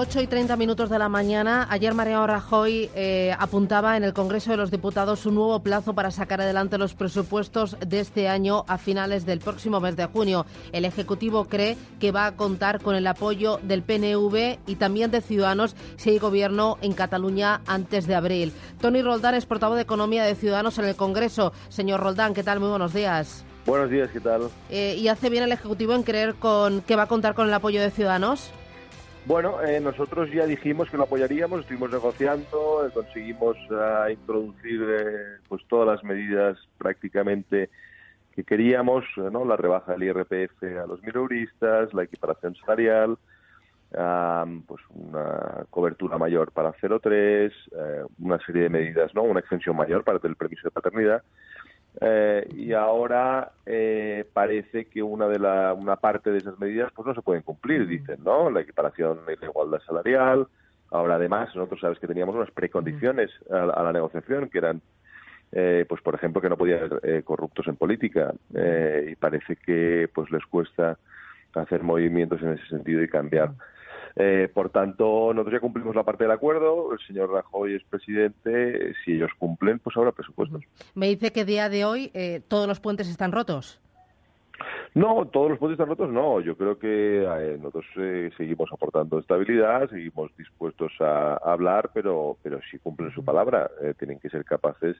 8 y 30 minutos de la mañana. Ayer Mariano Rajoy eh, apuntaba en el Congreso de los Diputados un nuevo plazo para sacar adelante los presupuestos de este año a finales del próximo mes de junio. El Ejecutivo cree que va a contar con el apoyo del PNV y también de Ciudadanos si hay gobierno en Cataluña antes de abril. Tony Roldán es portavoz de Economía de Ciudadanos en el Congreso. Señor Roldán, ¿qué tal? Muy buenos días. Buenos días, ¿qué tal? Eh, ¿Y hace bien el Ejecutivo en creer con, que va a contar con el apoyo de Ciudadanos? Bueno, eh, nosotros ya dijimos que lo apoyaríamos, estuvimos negociando, eh, conseguimos uh, introducir eh, pues todas las medidas prácticamente que queríamos, ¿no? La rebaja del IRPF a los mileuristas, la equiparación salarial, pues una cobertura mayor para 0,3, una serie de medidas, ¿no? Una extensión mayor para el permiso de paternidad. Eh, y ahora eh, parece que una de la, una parte de esas medidas pues no se pueden cumplir, dicen, ¿no? La equiparación y la igualdad salarial. Ahora, además, nosotros sabes que teníamos unas precondiciones a, la negociación que eran, eh, pues por ejemplo, que no podía haber corruptos en política y parece que pues les cuesta hacer movimientos en ese sentido y cambiar. Eh, por tanto, nosotros ya cumplimos la parte del acuerdo, el señor Rajoy es presidente, si ellos cumplen, pues habrá presupuestos. Me dice que día de hoy eh, todos los puentes están rotos. No, todos los puentes están rotos, no. Yo creo que eh, nosotros seguimos aportando estabilidad, seguimos dispuestos a, hablar, pero, pero si cumplen su palabra, tienen que ser capaces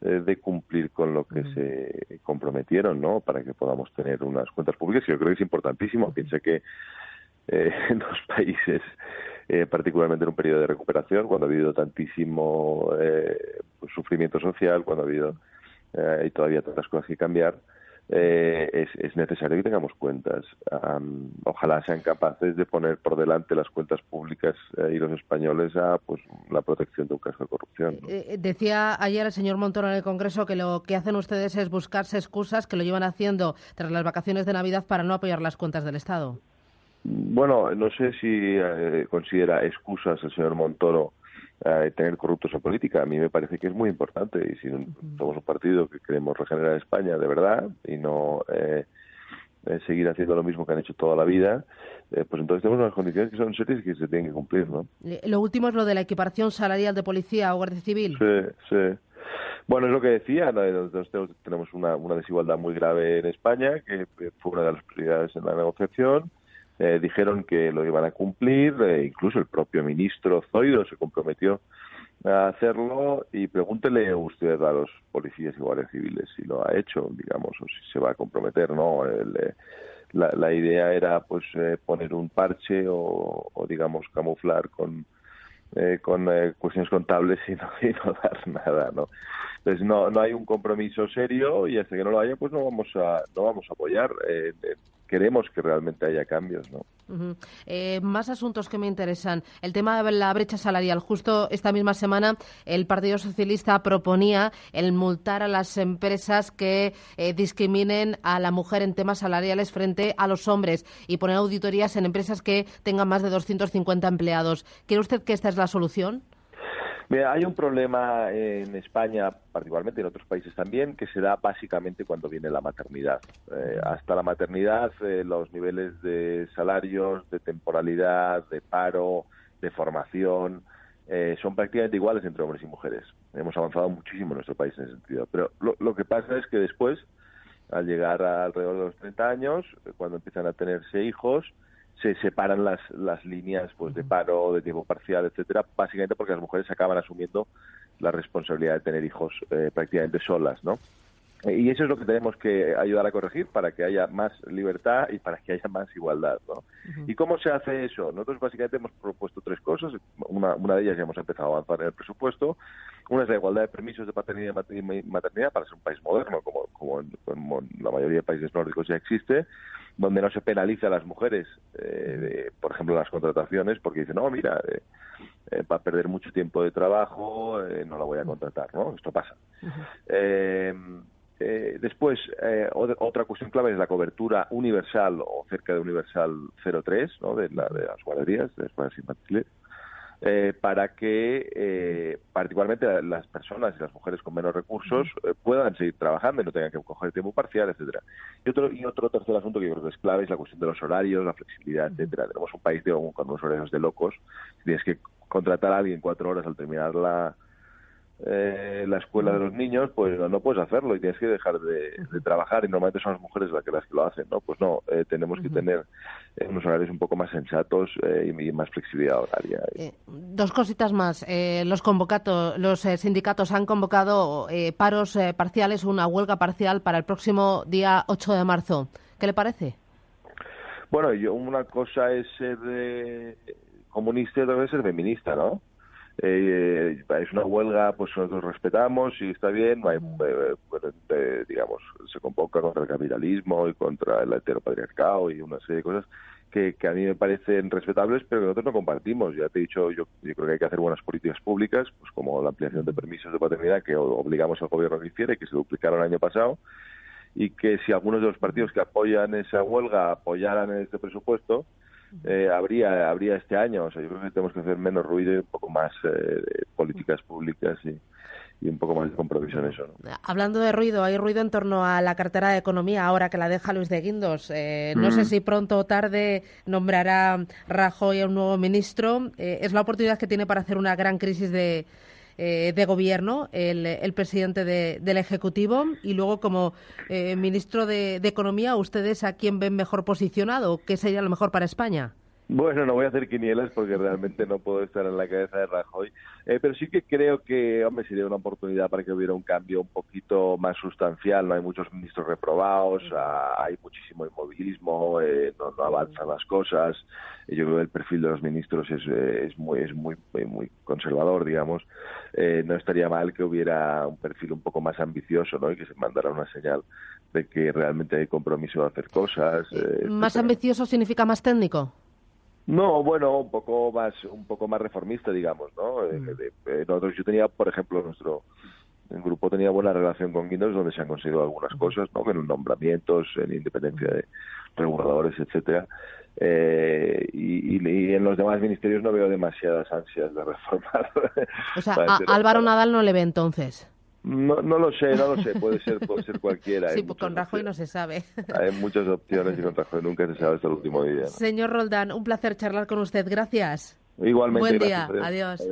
de cumplir con lo que se comprometieron, ¿no? Para que podamos tener unas cuentas públicas. Y yo creo que es importantísimo. Piense que eh, en los países, eh, particularmente en un periodo de recuperación, cuando ha habido tantísimo eh, pues, sufrimiento social, cuando ha habido y todavía tantas cosas que cambiar, es, es, necesario que tengamos cuentas. ojalá sean capaces de poner por delante las cuentas públicas y los españoles a pues la protección de un caso de corrupción. decía ayer el señor Montoro en el Congreso que lo que hacen ustedes es buscarse excusas que lo llevan haciendo tras las vacaciones de Navidad para no apoyar las cuentas del Estado. Bueno, no sé si eh, considera excusas el señor Montoro eh, tener corruptos en política. A mí me parece que es muy importante y si somos un partido que queremos regenerar España de verdad y no eh, seguir haciendo lo mismo que han hecho toda la vida, pues entonces tenemos unas condiciones que son serias y que se tienen que cumplir, ¿no? Lo último es lo de la equiparación salarial de policía o guardia civil. Sí, sí. Bueno, es lo que decía, nosotros tenemos una, una desigualdad muy grave en España, que fue una de las prioridades en la negociación eh, dijeron que lo iban a cumplir, eh, incluso el propio ministro Zoido se comprometió a hacerlo y pregúntele usted a los policías y guardias civiles si lo ha hecho, digamos, o si se va a comprometer, ¿no? Eh, la, la, idea era pues poner un parche o, o digamos camuflar con con cuestiones contables y no, y no dar nada, ¿no? Entonces no, no hay un compromiso serio y hasta que no lo haya pues no vamos a no vamos a apoyar. Eh, queremos que realmente haya cambios, ¿no? Eh, más asuntos que me interesan. El tema de la brecha salarial. Justo esta misma semana el Partido Socialista proponía el multar a las empresas que eh, discriminen a la mujer en temas salariales frente a los hombres y poner auditorías en empresas que tengan más de 250 empleados. ¿Cree usted que esta es la solución? Hay un problema en España, particularmente en otros países también, que se da básicamente cuando viene la maternidad. Eh, hasta la maternidad, eh, los niveles de salarios, de temporalidad, de paro, de formación, eh, son prácticamente iguales entre hombres y mujeres. Hemos avanzado muchísimo en nuestro país en ese sentido. Pero lo, lo que pasa es que después, al llegar alrededor de los 30 años, cuando empiezan a tenerse hijos, se separan las, las líneas pues de paro, de tiempo parcial, etcétera, básicamente porque las mujeres acaban asumiendo la responsabilidad de tener hijos eh, prácticamente solas, ¿no? Y eso es lo que tenemos que ayudar a corregir para que haya más libertad y para que haya más igualdad. ¿no? ¿Y cómo se hace eso? Nosotros básicamente hemos propuesto tres cosas. Una, una de ellas ya hemos empezado a avanzar en el presupuesto. Una es la igualdad de permisos de paternidad y maternidad para ser un país moderno, como, como, en, la mayoría de países nórdicos ya existe, donde no se penaliza a las mujeres, eh, por ejemplo, en las contrataciones, porque dicen, no, mira, eh, eh, va a perder mucho tiempo de trabajo, no la voy a contratar, ¿no? Esto pasa. Eh, después, otra cuestión clave es la cobertura universal o cerca de universal 03, ¿no? de, la, de las guarderías, de las guarderías infantiles. Eh, para que eh, particularmente las personas y las mujeres con menos recursos eh, puedan seguir trabajando y no tengan que coger tiempo parcial, etcétera. Y otro y otro tercer asunto que yo creo que es clave es la cuestión de los horarios, la flexibilidad, etcétera. Tenemos un país con unos horarios de locos. Tienes que contratar a alguien cuatro horas al terminar la eh, la escuela de los niños, pues no, puedes hacerlo y tienes que dejar de, trabajar y normalmente son las mujeres las que, las que lo hacen, ¿no? Pues no, eh, tenemos que tener eh, unos horarios un poco más sensatos eh, y, más flexibilidad horaria. dos cositas más. los convocatos, los sindicatos han convocado paros parciales, una huelga parcial para el próximo día 8 de marzo. ¿Qué le parece? Bueno, yo una cosa es ser comunista y otra es ser feminista, ¿no? Eh, es una huelga, pues nosotros respetamos y está bien, hay, eh, eh, digamos, se convoca contra el capitalismo y contra el heteropatriarcado y una serie de cosas que, a mí me parecen respetables, pero que nosotros no compartimos. Ya te he dicho, yo, creo que hay que hacer buenas políticas públicas, pues como la ampliación de permisos de paternidad que obligamos al gobierno que hiciera y que se duplicaron el año pasado, y que si algunos de los partidos que apoyan esa huelga apoyaran este presupuesto, eh, habría habría este año. O sea, yo creo que tenemos que hacer menos ruido y un poco más eh, políticas públicas y, y, un poco más de compromiso en eso. Hablando de ruido, hay ruido en torno a la cartera de Economía ahora que la deja Luis de Guindos. Eh, no sé si pronto o tarde nombrará Rajoy a un nuevo ministro. es la oportunidad que tiene para hacer una gran crisis de eh, de gobierno, el, presidente del Ejecutivo, y luego como eh, ministro de, de, Economía, ¿ustedes a quién ven mejor posicionado? ¿Qué sería lo mejor para España? Bueno, no voy a hacer quinielas porque realmente no puedo estar en la cabeza de Rajoy, eh, pero sí que creo que, hombre, sería una oportunidad para que hubiera un cambio un poquito más sustancial. No hay muchos ministros reprobados, ah, hay muchísimo inmovilismo, eh, no, avanzan las cosas. Yo creo que el perfil de los ministros es, eh, es muy es muy muy conservador, digamos. no estaría mal que hubiera un perfil un poco más ambicioso, ¿no? Y que se mandara una señal de que realmente hay compromiso de hacer cosas. ¿Más ambicioso significa más técnico? No, bueno, un poco más, un poco más reformista, digamos, ¿no? Eh, mm. eh, nosotros, yo tenía, por ejemplo, nuestro grupo tenía buena relación con Guindos, donde se han conseguido algunas cosas, ¿no? En nombramientos, en independencia de reguladores, etcétera. Eh, y, y, en los demás ministerios no veo demasiadas ansias de reformar. O sea, a Álvaro Nadal no le ve entonces. No, no lo sé, no lo sé, puede ser, puede ser cualquiera. Sí, pues con Rajoy no se sabe. Hay muchas opciones y con Rajoy nunca se sabe hasta el último día. Señor Roldán, un placer charlar con usted, gracias. Igualmente. Buen día, adiós.